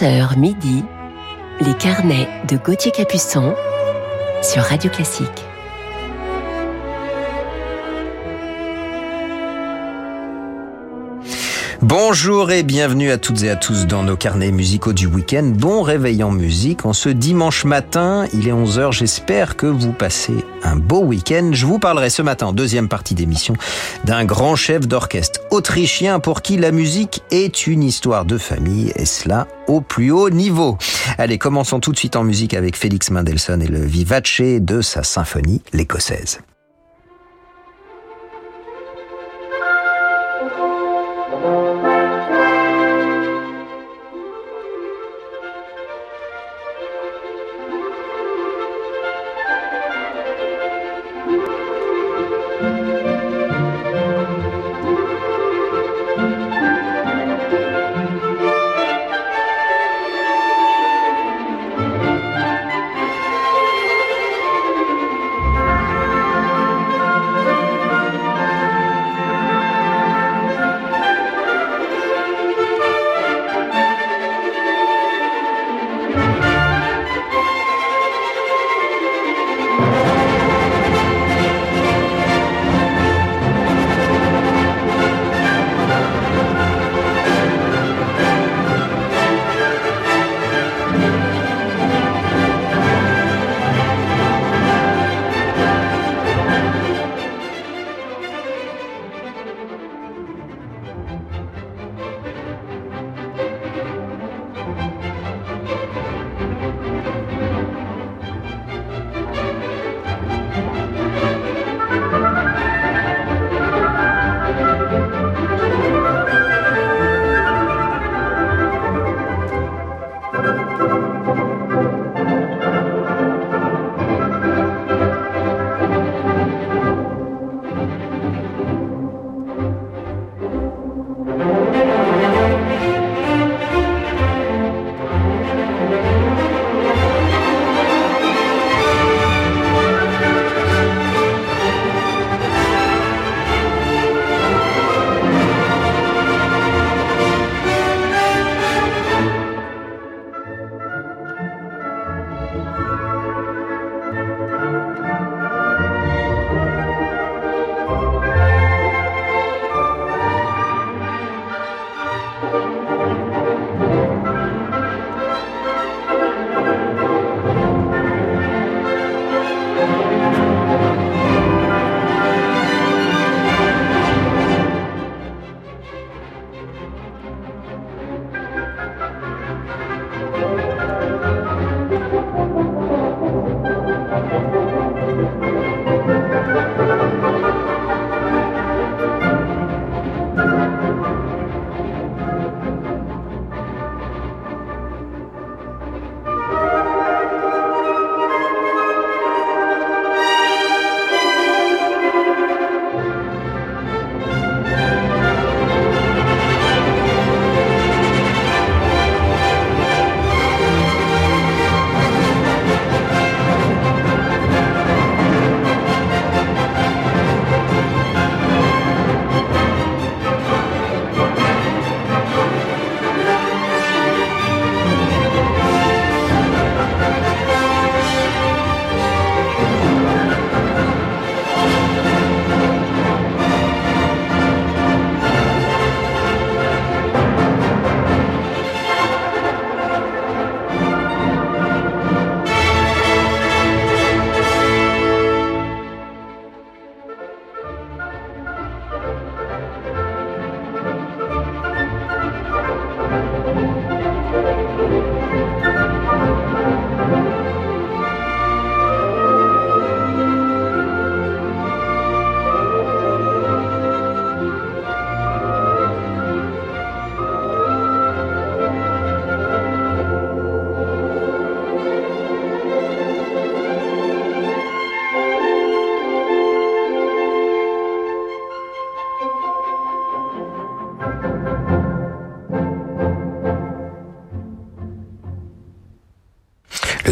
11h midi, les carnets de Gauthier Capuçon sur Radio Classique. Bonjour et bienvenue à toutes et à tous dans nos carnets musicaux du week-end. Bon réveil en musique. En ce dimanche matin, il est 11h. J'espère que vous passez un beau week-end. Je vous parlerai ce matin, deuxième partie d'émission, d'un grand chef d'orchestre autrichien pour qui la musique est une histoire de famille et cela au plus haut niveau. Allez, commençons tout de suite en musique avec Félix Mendelssohn et le vivace de sa symphonie, l'écossaise.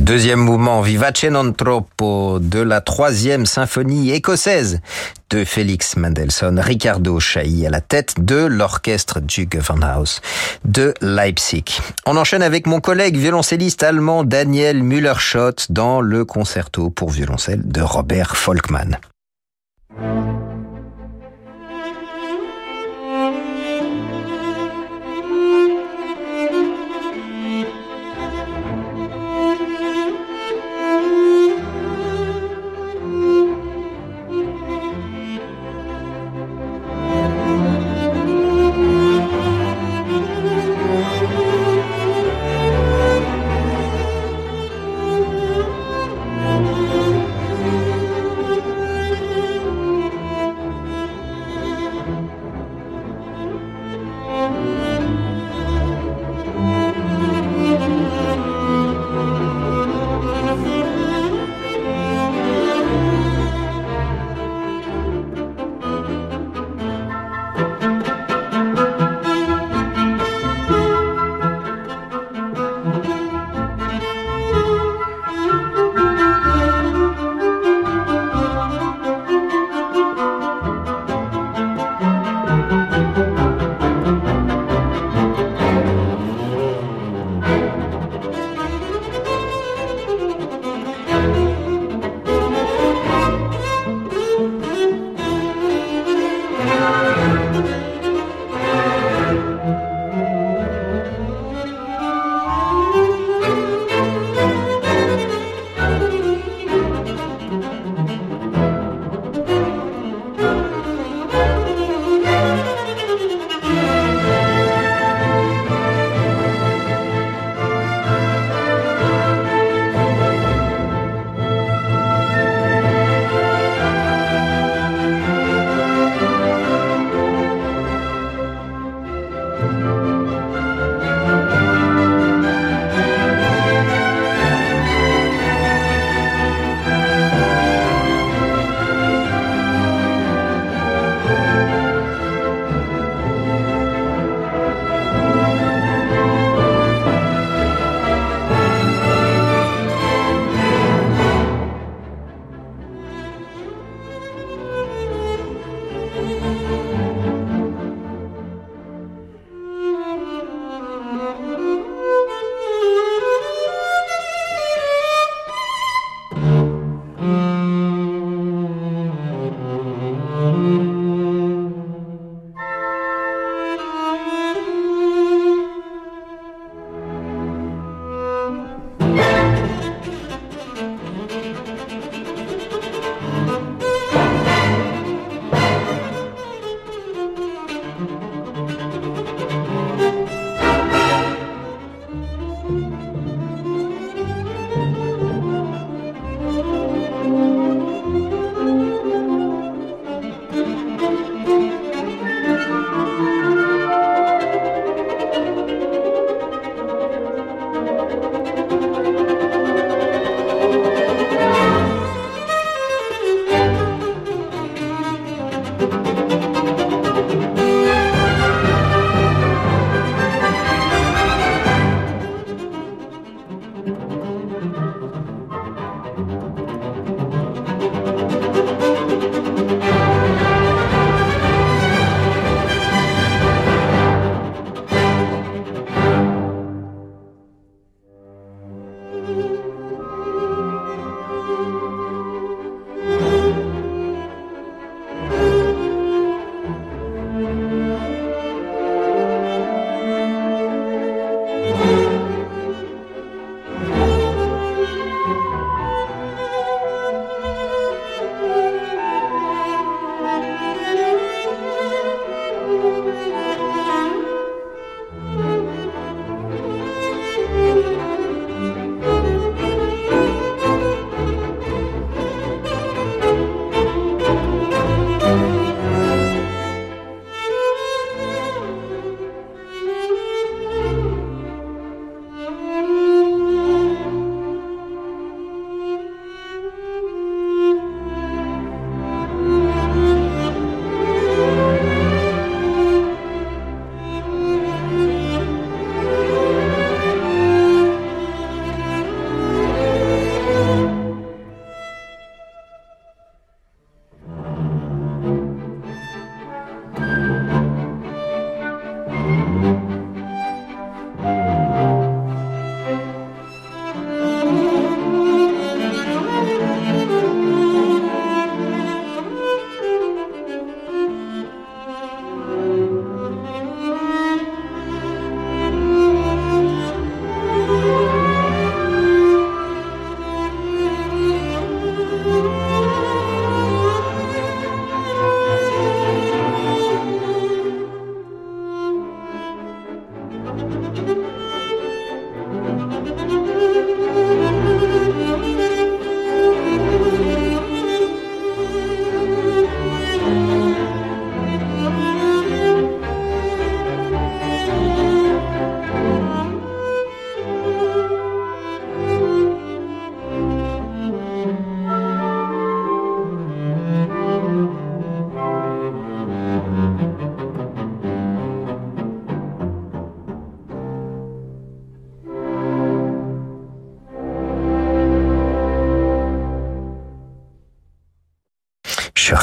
Deuxième mouvement, Vivace non troppo, de la troisième symphonie écossaise de Félix Mendelssohn, Ricardo Chailly à la tête de l'orchestre du Gewandhaus de Leipzig. On enchaîne avec mon collègue violoncelliste allemand Daniel Müller-Schott dans le concerto pour violoncelle de Robert Volkmann.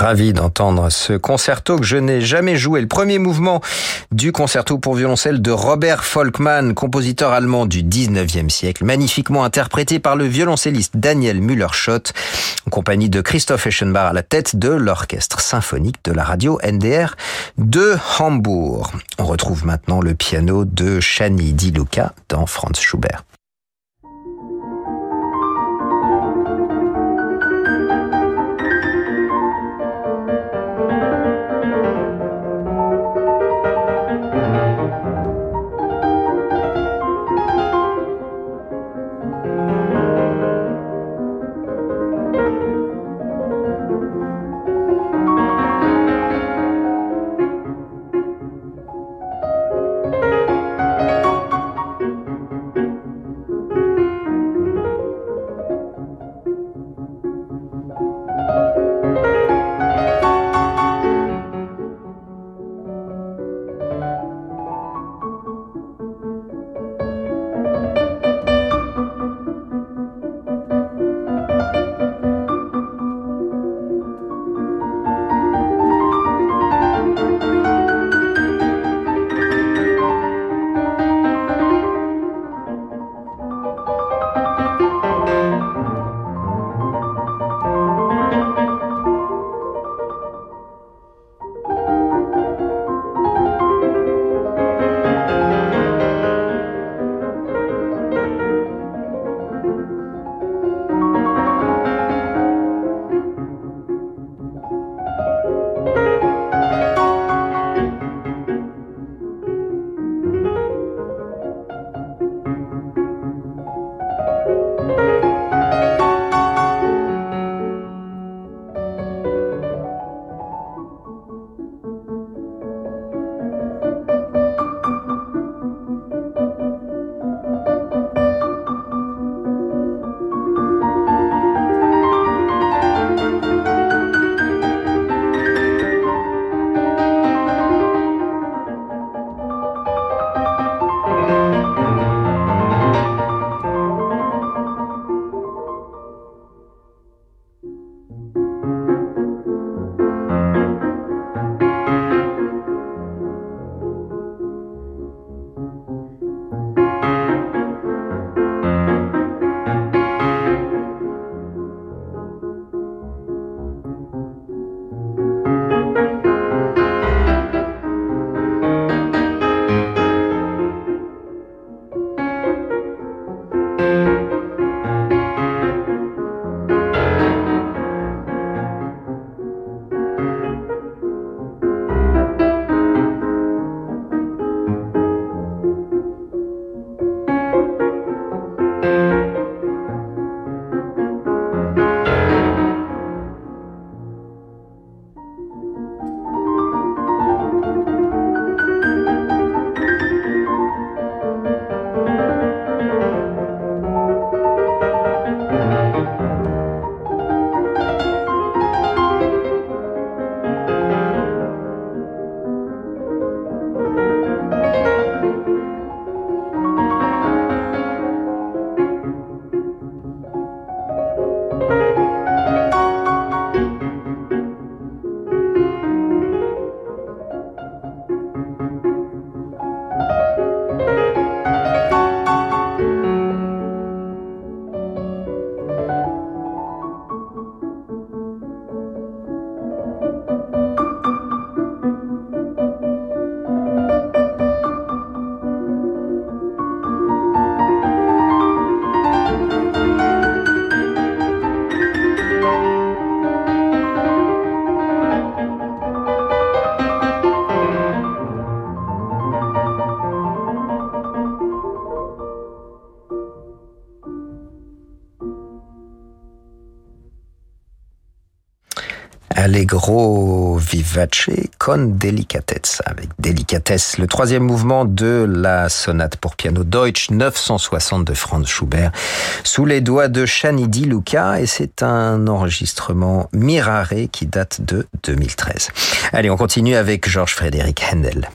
Ravi d'entendre ce concerto que je n'ai jamais joué. Le premier mouvement du concerto pour violoncelle de Robert Volkmann, compositeur allemand du 19e siècle, magnifiquement interprété par le violoncelliste Daniel Müller-Schott, en compagnie de Christoph Eschenbach à la tête de l'orchestre symphonique de la radio NDR de Hambourg. On retrouve maintenant le piano de Shani Di Luca dans Franz Schubert. Allegro vivace con delicatezza, avec délicatesse, le troisième mouvement de la sonate pour piano Deutsch 960 de Franz Schubert, sous les doigts de Chanidi Luca, et c'est un enregistrement Mirare qui date de 2013. Allez, on continue avec Georges Frédéric Händel.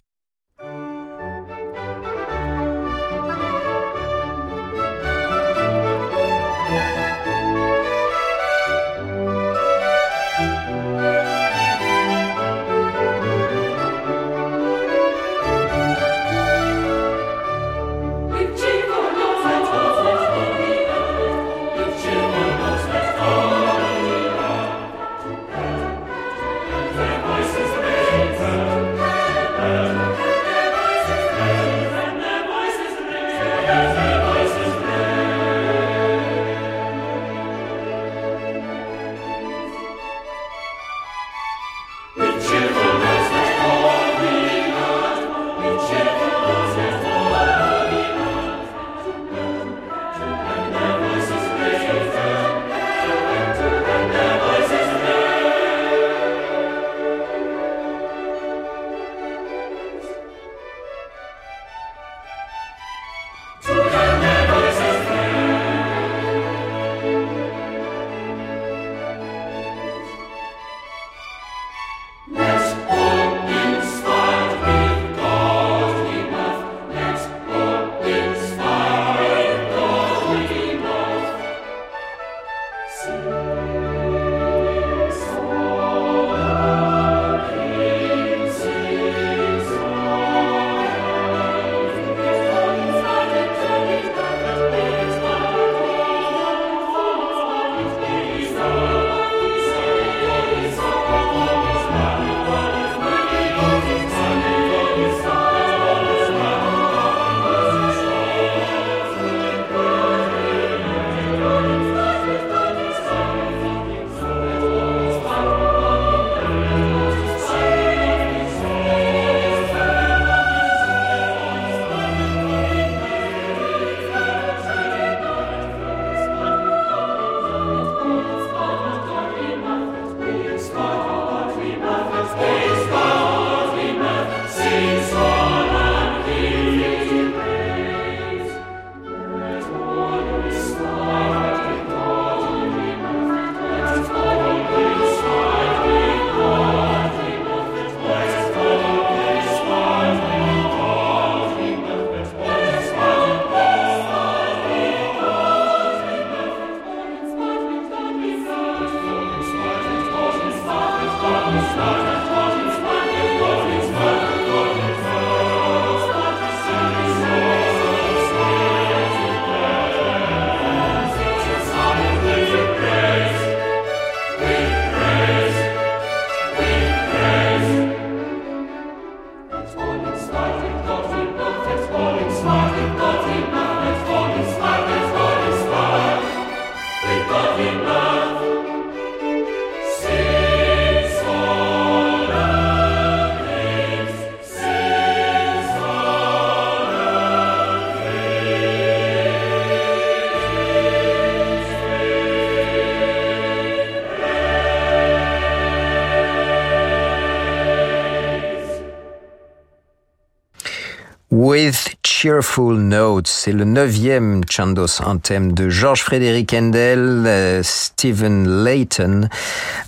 With Cheerful Notes, c'est le neuvième Chandos Anthem de George Frédéric Handel, euh, Stephen Layton,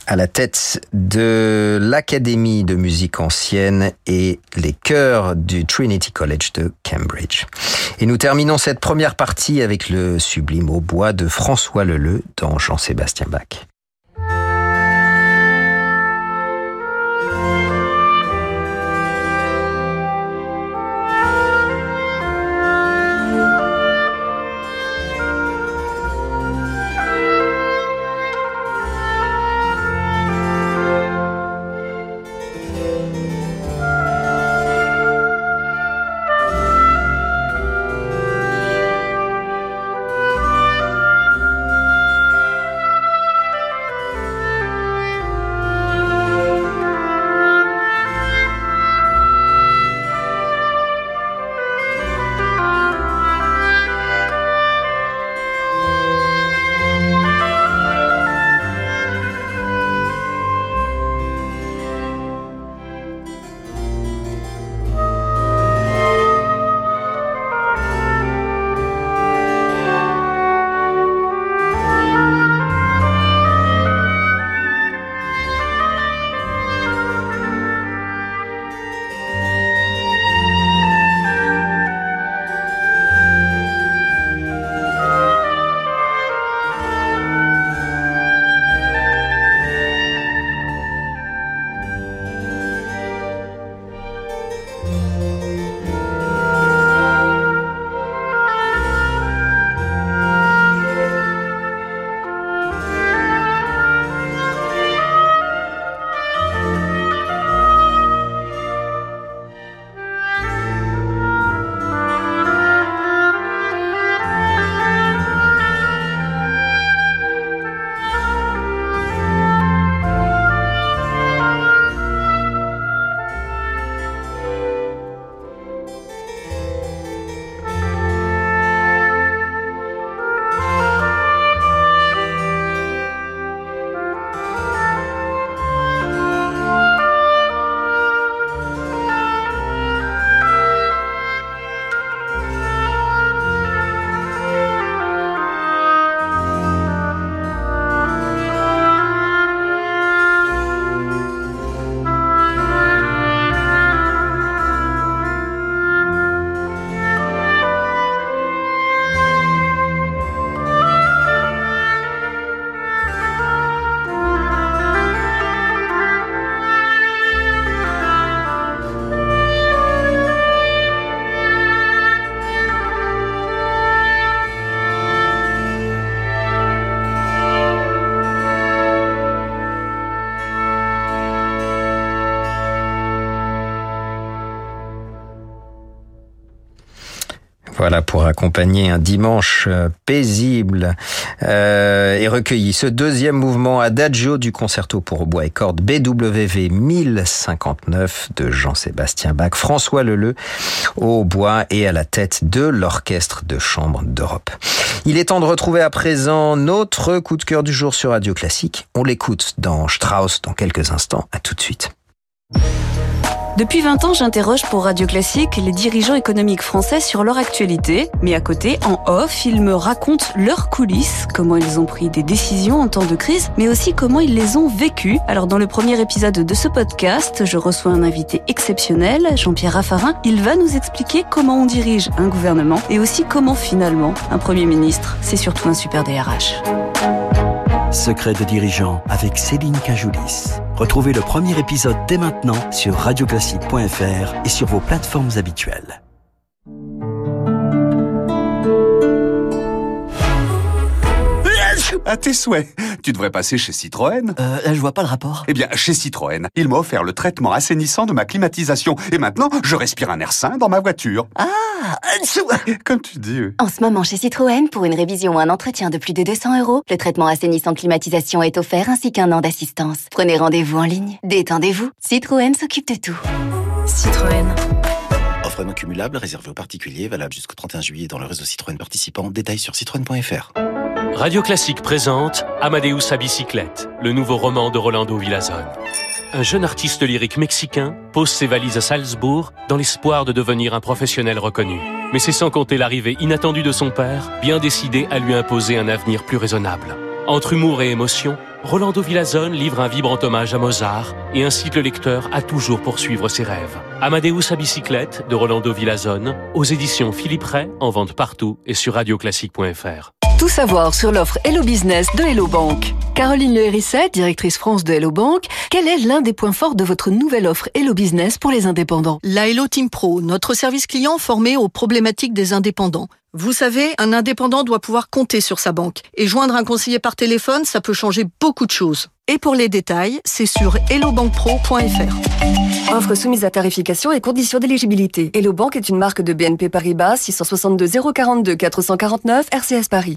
à la tête de l'Académie de musique ancienne et les chœurs du Trinity College de Cambridge. Et nous terminons cette première partie avec le sublime au bois de François Leleu dans Jean-Sébastien Bach. Un dimanche euh, paisible euh, et recueilli. Ce deuxième mouvement Adagio du concerto pour bois et cordes BWV 1059 de Jean-Sébastien Bach, François Leleu au bois et à la tête de l'orchestre de chambre d'Europe. Il est temps de retrouver à présent notre coup de cœur du jour sur Radio Classique. On l'écoute dans Strauss dans quelques instants. À tout de suite. Depuis 20 ans, j'interroge pour Radio Classique les dirigeants économiques français sur leur actualité, mais à côté, en off, ils me racontent leurs coulisses, comment ils ont pris des décisions en temps de crise, mais aussi comment ils les ont vécues. Alors dans le premier épisode de ce podcast, je reçois un invité exceptionnel, Jean-Pierre Raffarin. Il va nous expliquer comment on dirige un gouvernement et aussi comment finalement un Premier ministre, c'est surtout un super DRH. Secret de dirigeant avec Céline Cajoulis. Retrouvez le premier épisode dès maintenant sur radioclassique.fr et sur vos plateformes habituelles. À tes souhaits. Tu devrais passer chez Citroën. Euh, je vois pas le rapport. Eh bien, chez Citroën, il m'a offert le traitement assainissant de ma climatisation. Et maintenant, je respire un air sain dans ma voiture. Ah Comme tu dis. En ce moment, chez Citroën, pour une révision ou un entretien de plus de 200 euros, le traitement assainissant climatisation est offert ainsi qu'un an d'assistance. Prenez rendez-vous en ligne. Détendez-vous. Citroën s'occupe de tout. Citroën. Offre non cumulable réservée aux particuliers, valable jusqu'au 31 juillet dans le réseau Citroën participant. Détails sur citroën.fr. Radio Classique présente Amadeus à bicyclette, le nouveau roman de Rolando Villazone. Un jeune artiste lyrique mexicain pose ses valises à Salzbourg dans l'espoir de devenir un professionnel reconnu. Mais c'est sans compter l'arrivée inattendue de son père, bien décidé à lui imposer un avenir plus raisonnable. Entre humour et émotion, Rolando Villazone livre un vibrant hommage à Mozart et incite le lecteur à toujours poursuivre ses rêves. Amadeus à bicyclette de Rolando Villazone, aux éditions Philippe Ray, en vente partout et sur radioclassique.fr. Tout savoir sur l'offre Hello Business de Hello Bank. Caroline Le Hérisset, directrice France de Hello Bank, quel est l'un des points forts de votre nouvelle offre Hello Business pour les indépendants? La Hello Team Pro, notre service client formé aux problématiques des indépendants. Vous savez, un indépendant doit pouvoir compter sur sa banque. Et joindre un conseiller par téléphone, ça peut changer beaucoup de choses. Et pour les détails, c'est sur hellobankpro.fr. Offre soumise à tarification et conditions d'éligibilité. Hello Bank est une marque de BNP Paribas 662 042 449 RCS Paris.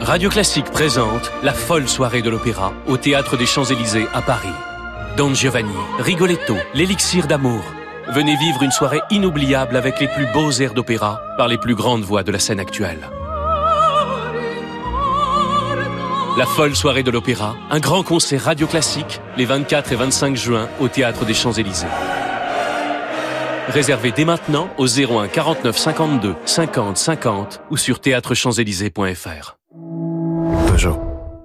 Radio Classique présente la folle soirée de l'opéra au Théâtre des Champs-Élysées à Paris. Don Giovanni, Rigoletto, l'élixir d'amour. Venez vivre une soirée inoubliable avec les plus beaux airs d'opéra par les plus grandes voix de la scène actuelle. La folle soirée de l'opéra, un grand concert radio classique les 24 et 25 juin au Théâtre des Champs-Élysées. Réservez dès maintenant au 01 49 52 50 50 ou sur théâtrechamps-élysées.fr.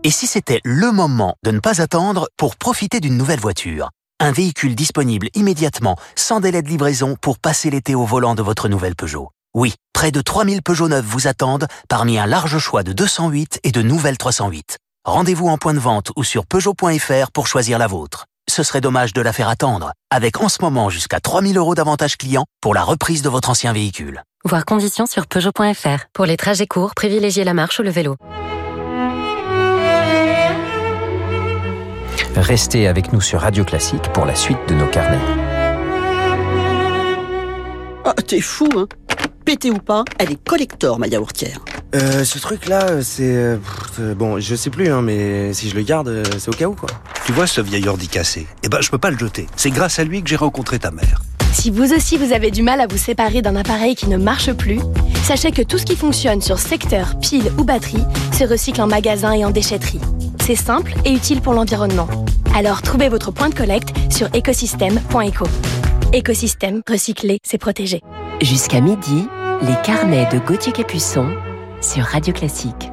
Et si c'était le moment de ne pas attendre pour profiter d'une nouvelle voiture? Un véhicule disponible immédiatement, sans délai de livraison pour passer l'été au volant de votre nouvelle Peugeot. Oui, près de 3000 Peugeot neufs vous attendent parmi un large choix de 208 et de nouvelles 308. Rendez-vous en point de vente ou sur Peugeot.fr pour choisir la vôtre. Ce serait dommage de la faire attendre, avec en ce moment jusqu'à 3000 euros d'avantage client pour la reprise de votre ancien véhicule. Voir conditions sur Peugeot.fr. Pour les trajets courts, privilégiez la marche ou le vélo. Restez avec nous sur Radio Classique pour la suite de nos carnets. Ah, t'es fou, hein Pété ou pas, elle est collector, ma yaourtière. Euh, ce truc-là, c'est... euh, pff, bon, je sais plus, hein, mais si je le garde, euh, c'est au cas où, quoi. Tu vois ce vieil ordi cassé? Eh ben, je peux pas le jeter. C'est grâce à lui que j'ai rencontré ta mère. Si vous aussi vous avez du mal à vous séparer d'un appareil qui ne marche plus, sachez que tout ce qui fonctionne sur secteur, pile ou batterie se recycle en magasin et en déchetterie. C'est simple et utile pour l'environnement. Alors trouvez votre point de collecte sur écosystème.eco. Écosystème, recycler, c'est protéger. Jusqu'à midi, les carnets de Gauthier Capuçon sur Radio Classique.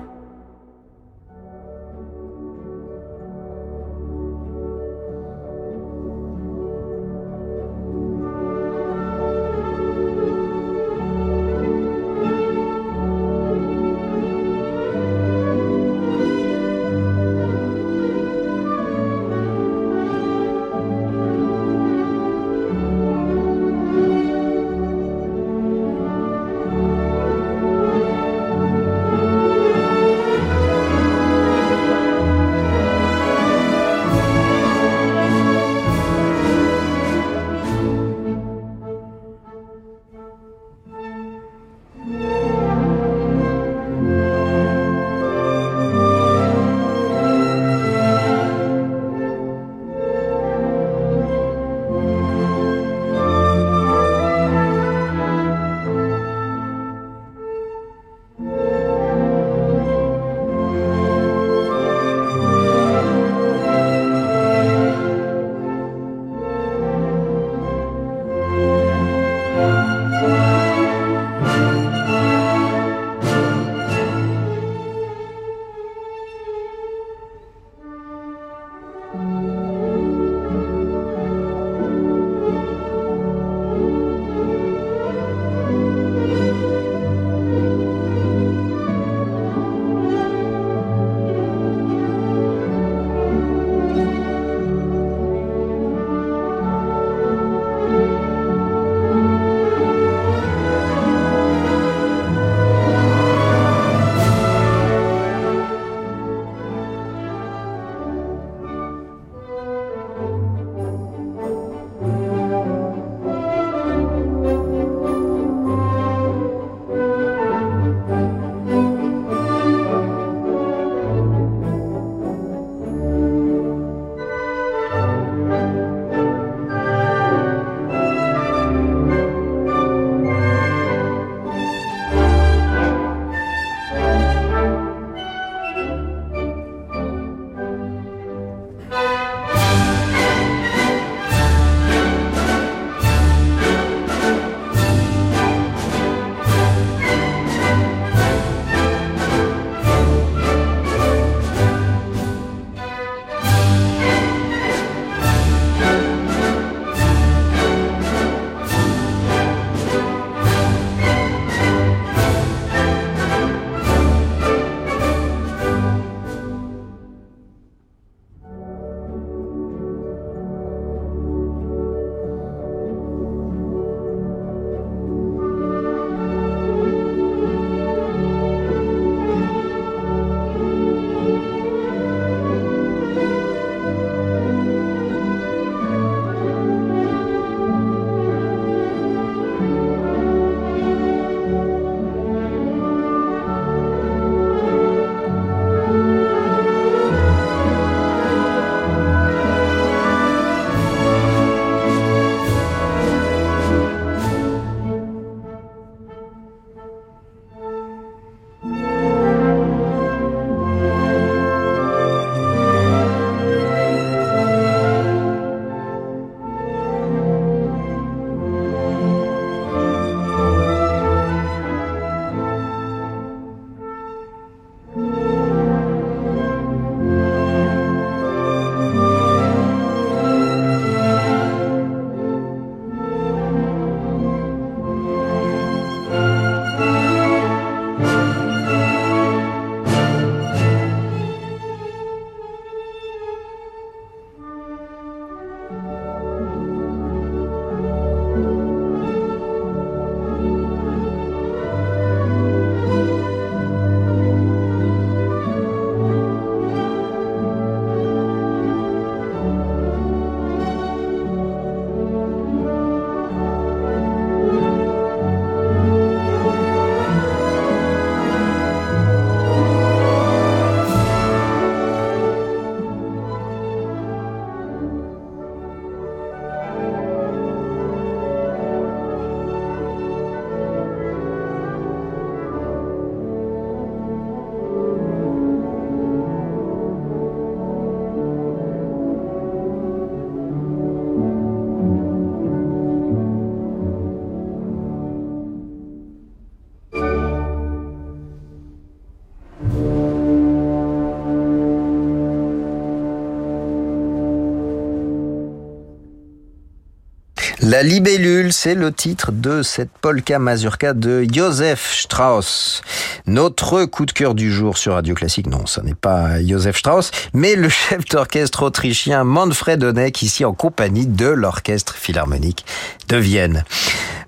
La libellule, c'est le titre de cette polka mazurka de Joseph Strauss. Notre coup de cœur du jour sur Radio Classique, non, ce n'est pas Joseph Strauss, mais le chef d'orchestre autrichien Manfred Honeck, ici en compagnie de l'orchestre philharmonique de Vienne.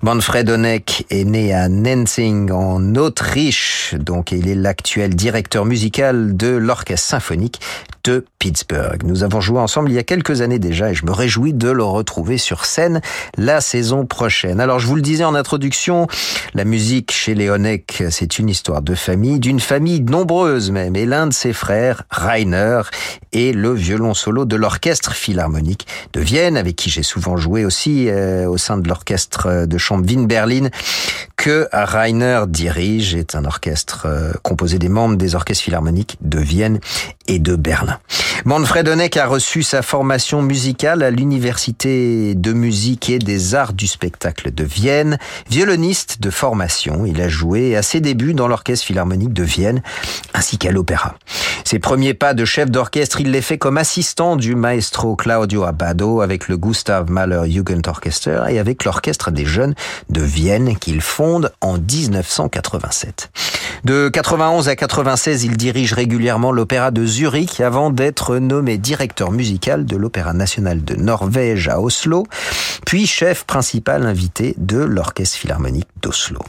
Manfred Honeck est né à Nenzing en Autriche, donc il est l'actuel directeur musical de l'orchestre symphonique de Pittsburgh. Nous avons joué ensemble il y a quelques années déjà et je me réjouis de le retrouver sur scène la saison prochaine. Alors je vous le disais en introduction, la musique chez Honeck, c'est une histoire de famille, d'une famille nombreuse même. Et l'un de ses frères, Rainer, est le violon solo de l'orchestre philharmonique de Vienne, avec qui j'ai souvent joué aussi euh, au sein de l'orchestre de chambre Wien-Berlin que Rainer dirige, est un orchestre euh, composé des membres des orchestres philharmoniques de Vienne et de Berlin. Manfred Honeck a reçu sa formation musicale à l'Université de musique et des arts du spectacle de Vienne. Violoniste de formation, il a joué à ses débuts dans l'orchestre philharmonique de Vienne ainsi qu'à l'opéra. Ses premiers pas de chef d'orchestre, il les fait comme assistant du maestro Claudio Abbado avec le Gustav Mahler Jugendorchester et avec l'orchestre des jeunes de Vienne qu'il fonde en 1987. De 91 à 96, il dirige régulièrement l'opéra de Zurich avant d'être nommé directeur musical de l'Opéra national de Norvège à Oslo, puis chef principal invité de l'Orchestre philharmonique d'Oslo.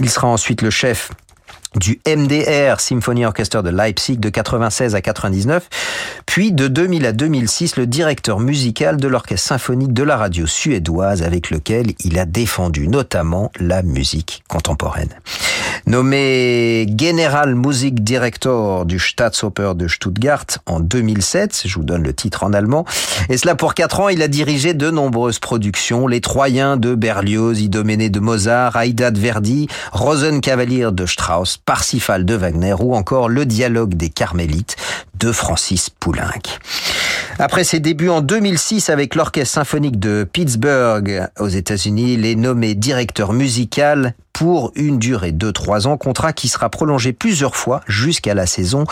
Il sera ensuite le chef du MDR Symphony Orchestra de Leipzig de 96 à 99, puis de 2000 à 2006 le directeur musical de l'orchestre symphonique de la radio suédoise avec lequel il a défendu notamment la musique contemporaine. Nommé General Music Director du Staatsoper de Stuttgart en 2007, je vous donne le titre en allemand, et cela pour quatre ans, il a dirigé de nombreuses productions, Les Troyens de Berlioz, Idoménée de Mozart, Aïda de Verdi, Rosenkavalier de Strauss, Parsifal de Wagner ou encore Le Dialogue des Carmélites de Francis Poulenc. Après ses débuts en 2006 avec l'Orchestre symphonique de Pittsburgh aux États-Unis, il est nommé directeur musical pour une durée de trois ans, contrat qui sera prolongé plusieurs fois jusqu'à la saison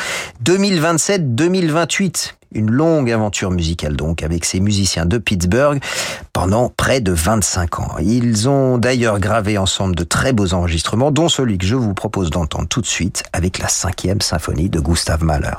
2027-2028. Une longue aventure musicale donc avec ces musiciens de Pittsburgh pendant près de 25 ans. Ils ont d'ailleurs gravé ensemble de très beaux enregistrements, dont celui que je vous propose d'entendre tout de suite avec la cinquième symphonie de Gustav Mahler.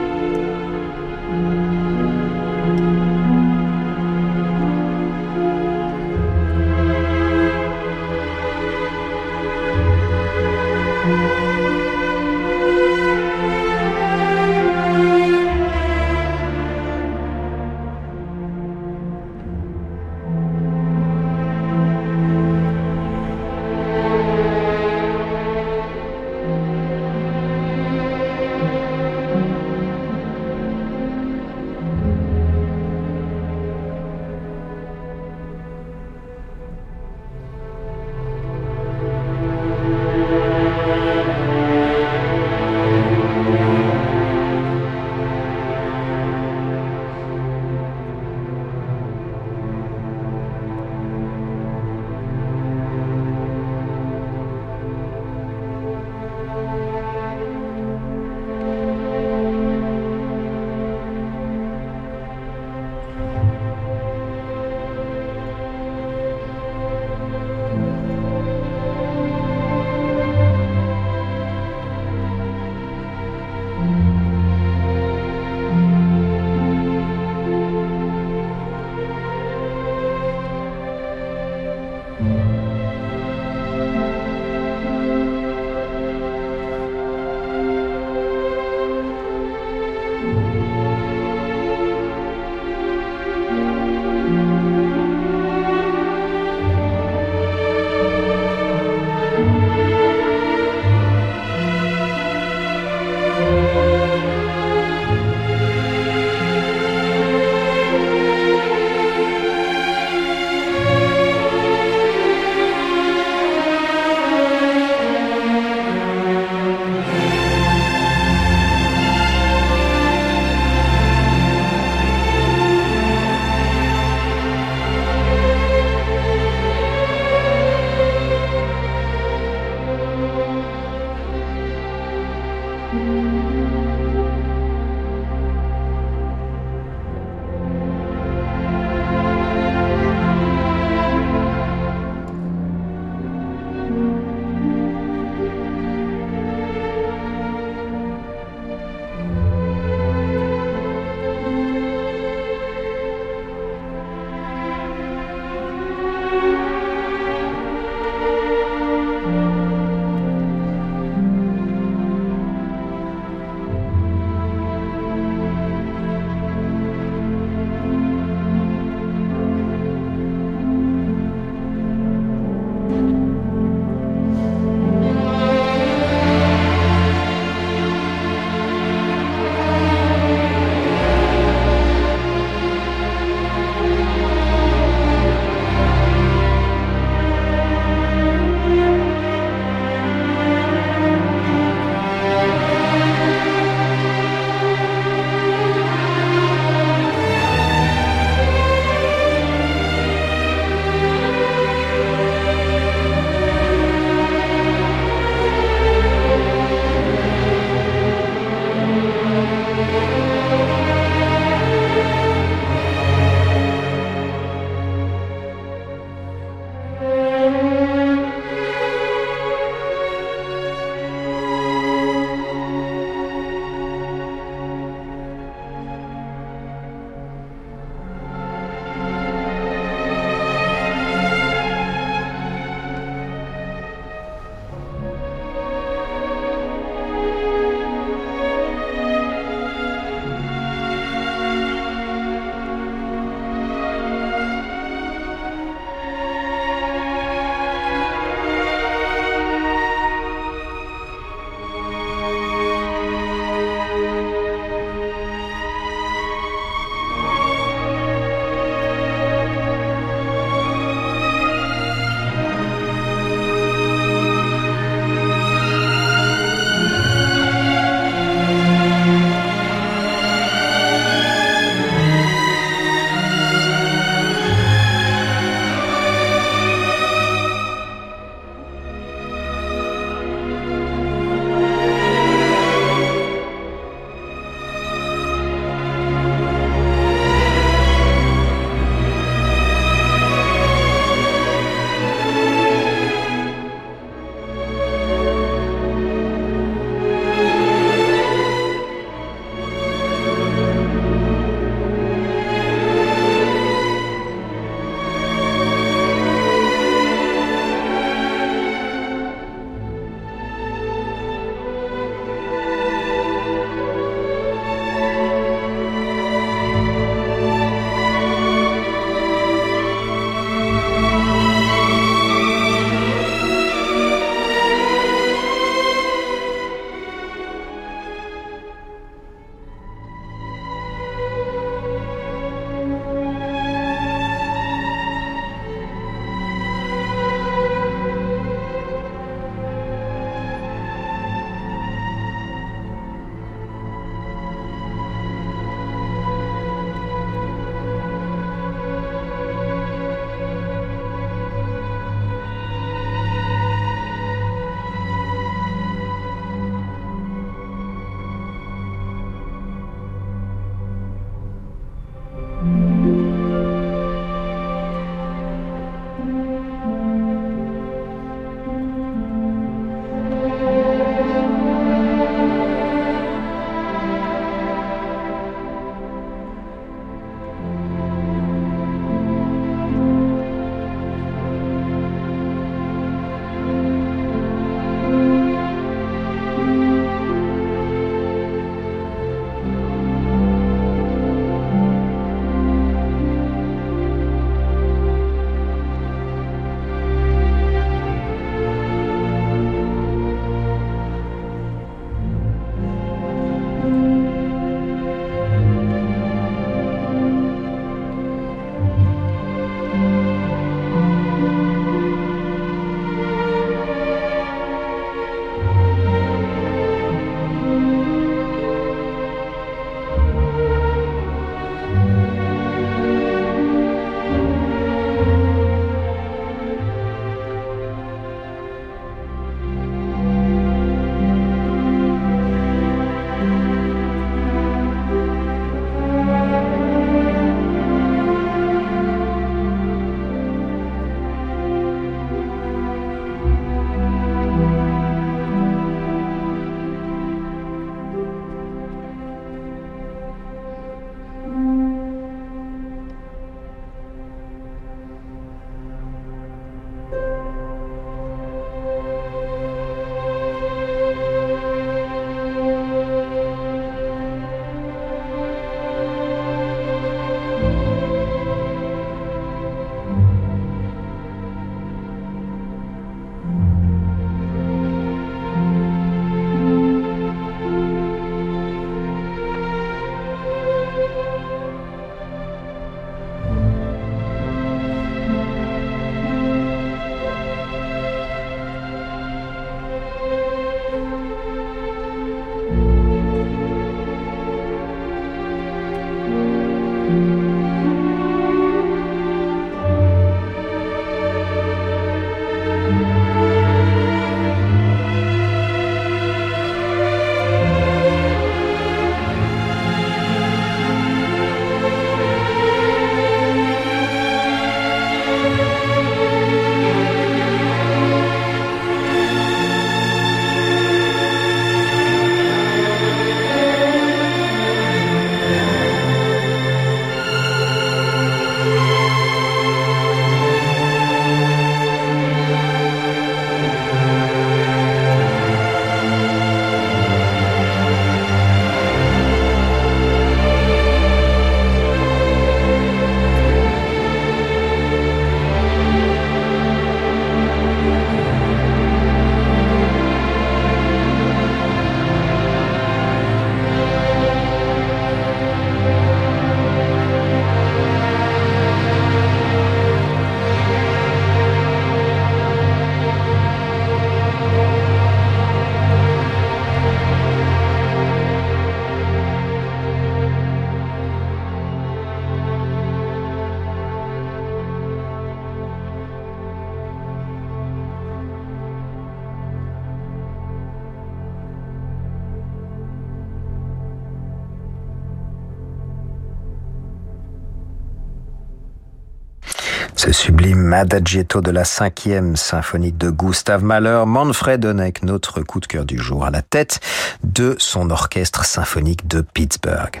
Adagietto de la cinquième symphonie de Gustav Mahler, Manfred Honeck, notre coup de cœur du jour, à la tête de son orchestre symphonique de Pittsburgh.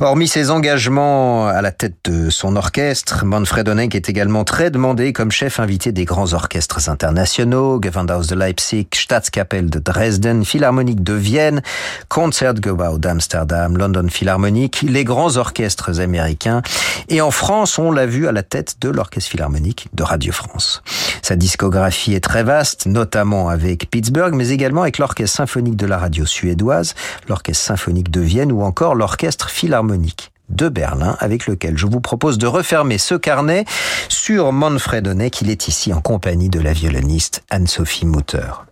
Hormis ses engagements à la tête de son orchestre, Manfred Honeck est également très demandé comme chef invité des grands orchestres internationaux, Gewandhaus de Leipzig, Staatskapelle de Dresden, Philharmonique de Vienne, Concertgebouw d'Amsterdam, London Philharmonic, les grands orchestres américains. Et en France, on l'a vu à la tête de l'orchestre philharmonique de Radio France. Sa discographie est très vaste, notamment avec Pittsburgh, mais également avec l'orchestre symphonique de la radio suédoise, l'orchestre symphonique de Vienne ou encore l'orchestre philharmonique de Berlin, avec lequel je vous propose de refermer ce carnet sur Manfred Honeck. Il est ici en compagnie de la violoniste Anne-Sophie Mutter.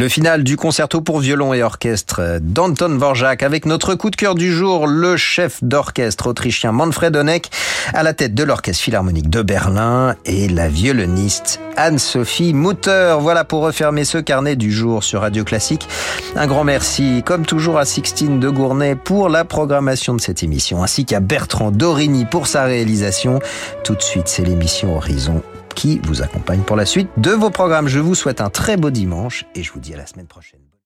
Le final du concerto pour violon et orchestre d'Anton Dvorak avec notre coup de cœur du jour, le chef d'orchestre autrichien Manfred Honeck à la tête de l'Orchestre Philharmonique de Berlin et la violoniste Anne-Sophie Mutter. Voilà pour refermer ce carnet du jour sur Radio Classique. Un grand merci, comme toujours, à Sixtine de Gournay pour la programmation de cette émission, ainsi qu'à Bertrand Dorigny pour sa réalisation. Tout de suite, c'est l'émission Horizon qui vous accompagne pour la suite de vos programmes. Je vous souhaite un très beau dimanche et je vous dis à la semaine prochaine.